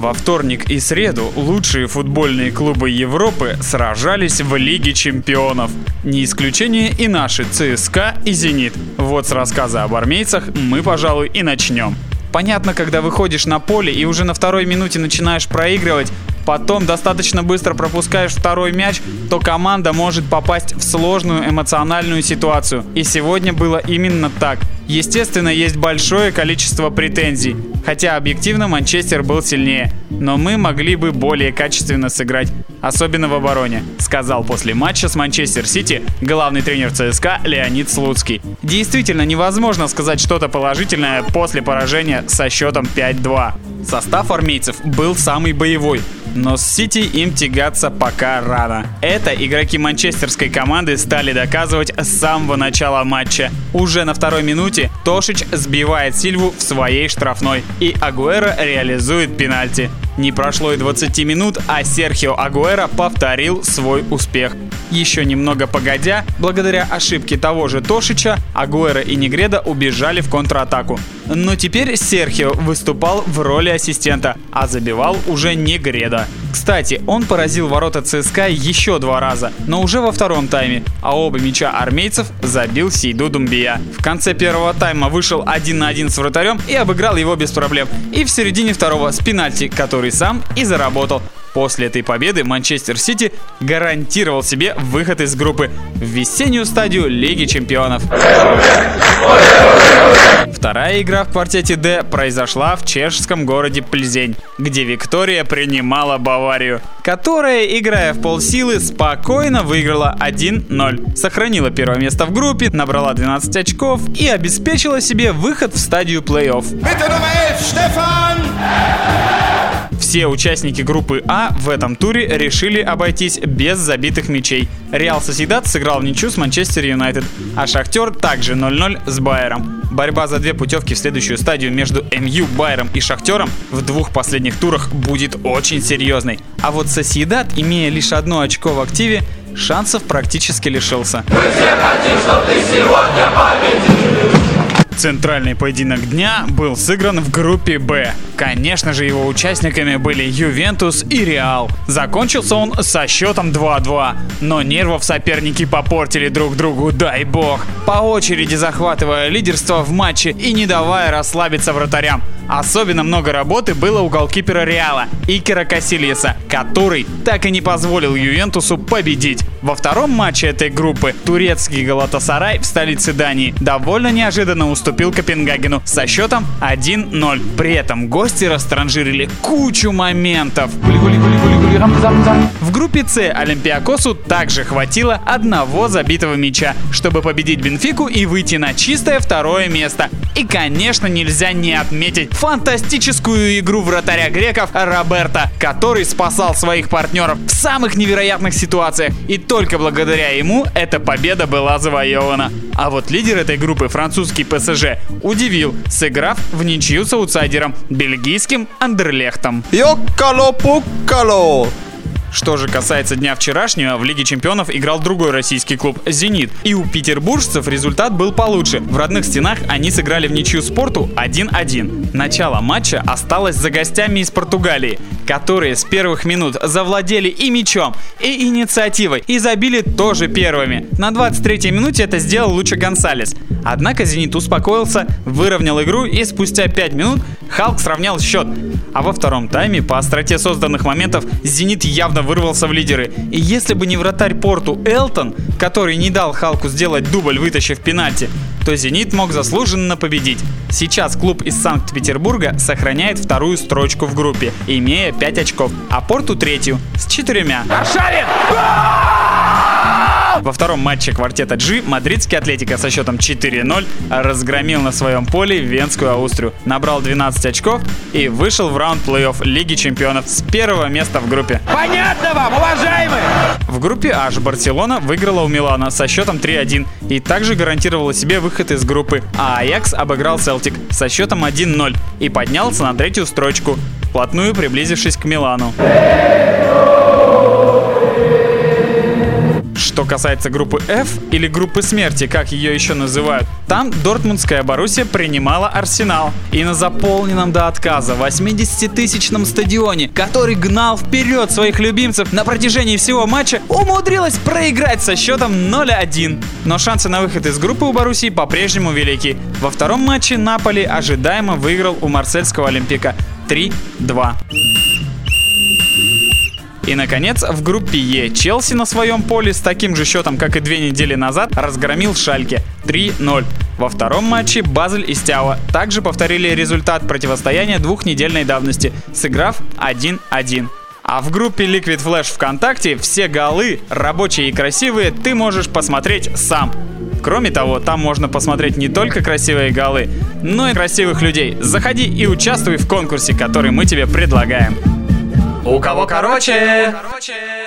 Во вторник и среду лучшие футбольные клубы Европы сражались в Лиге чемпионов. Не исключение и наши ЦСКА и Зенит. Вот с рассказа об армейцах мы, пожалуй, и начнем. Понятно, когда выходишь на поле и уже на второй минуте начинаешь проигрывать, потом достаточно быстро пропускаешь второй мяч, то команда может попасть в сложную эмоциональную ситуацию. И сегодня было именно так. Естественно, есть большое количество претензий, хотя объективно Манчестер был сильнее, но мы могли бы более качественно сыграть, особенно в обороне, сказал после матча с Манчестер Сити главный тренер ЦСКА Леонид Слуцкий. Действительно невозможно сказать что-то положительное после поражения со счетом 5-2. Состав армейцев был самый боевой, но с Сити им тягаться пока рано. Это игроки манчестерской команды стали доказывать с самого начала матча. Уже на второй минуте Тошич сбивает Сильву в своей штрафной, и Агуэро реализует пенальти. Не прошло и 20 минут, а Серхио Агуэро повторил свой успех. Еще немного погодя, благодаря ошибке того же Тошича, Агуэро и Негреда убежали в контратаку. Но теперь Серхио выступал в роли ассистента, а забивал уже Негреда. Кстати, он поразил ворота ЦСКА еще два раза, но уже во втором тайме, а оба мяча армейцев забил Сейду Думбия. В конце первого тайма вышел один на один с вратарем и обыграл его без проблем. И в середине второго с пенальти, который сам и заработал. После этой победы Манчестер Сити гарантировал себе выход из группы в весеннюю стадию Лиги Чемпионов. Вторая игра в квартете D произошла в чешском городе Пльзень, где Виктория принимала Баварию, которая, играя в полсилы, спокойно выиграла 1-0. Сохранила первое место в группе, набрала 12 очков и обеспечила себе выход в стадию плей-офф. Все участники группы А в этом туре решили обойтись без забитых мячей. Реал Соседат сыграл в ничью с Манчестер Юнайтед, а Шахтер также 0-0 с Байером. Борьба за две путевки в следующую стадию между МЮ, Байером и Шахтером в двух последних турах будет очень серьезной. А вот Соседат, имея лишь одно очко в активе, шансов практически лишился. Центральный поединок дня был сыгран в группе «Б». Конечно же, его участниками были Ювентус и Реал. Закончился он со счетом 2-2, но нервов соперники попортили друг другу, дай бог. По очереди захватывая лидерство в матче и не давая расслабиться вратарям. Особенно много работы было у голкипера Реала, Икера Касильеса, который так и не позволил Ювентусу победить. Во втором матче этой группы турецкий Галатасарай в столице Дании довольно неожиданно уступил Копенгагену со счетом 1-0. При этом гости растранжирили кучу моментов. В группе С Олимпиакосу также хватило одного забитого мяча, чтобы победить Бенфику и выйти на чистое второе место. И, конечно, нельзя не отметить фантастическую игру вратаря греков Роберта, который спасал своих партнеров в самых невероятных ситуациях. И только благодаря ему эта победа была завоевана. А вот лидер этой группы, французский ПСЖ, удивил, сыграв в ничью с аутсайдером, бельгийским Андерлехтом. Йоккало-пуккало. Что же касается дня вчерашнего, в Лиге чемпионов играл другой российский клуб «Зенит». И у петербуржцев результат был получше. В родных стенах они сыграли в ничью спорту 1-1. Начало матча осталось за гостями из Португалии, которые с первых минут завладели и мячом, и инициативой, и забили тоже первыми. На 23-й минуте это сделал Луча Гонсалес. Однако «Зенит» успокоился, выровнял игру и спустя 5 минут Халк сравнял счет. А во втором тайме по остроте созданных моментов «Зенит» явно вырвался в лидеры. И если бы не вратарь Порту Элтон, который не дал Халку сделать дубль, вытащив пенальти, то «Зенит» мог заслуженно победить. Сейчас клуб из Санкт-Петербурга сохраняет вторую строчку в группе, имея 5 очков, а Порту третью с четырьмя. Во втором матче квартета G мадридский Атлетика со счетом 4-0 разгромил на своем поле Венскую Аустрию, набрал 12 очков и вышел в раунд плей-офф Лиги Чемпионов с первого места в группе. Понятно вам, уважаемые? В группе H Барселона выиграла у Милана со счетом 3-1 и также гарантировала себе выход из группы, а Аякс обыграл Селтик со счетом 1-0 и поднялся на третью строчку, вплотную приблизившись к Милану. Что касается группы F или группы смерти, как ее еще называют, там Дортмундская Боруссия принимала Арсенал. И на заполненном до отказа 80-тысячном стадионе, который гнал вперед своих любимцев на протяжении всего матча, умудрилась проиграть со счетом 0-1. Но шансы на выход из группы у Боруссии по-прежнему велики. Во втором матче Наполи ожидаемо выиграл у марсельского Олимпика 3-2. И, наконец, в группе Е Челси на своем поле с таким же счетом, как и две недели назад, разгромил Шальке 3-0. Во втором матче Базель и Стяуа также повторили результат противостояния двухнедельной давности, сыграв 1-1. А в группе Liquid Flash ВКонтакте все голы, рабочие и красивые, ты можешь посмотреть сам. Кроме того, там можно посмотреть не только красивые голы, но и красивых людей. Заходи и участвуй в конкурсе, который мы тебе предлагаем. У кого короче? короче.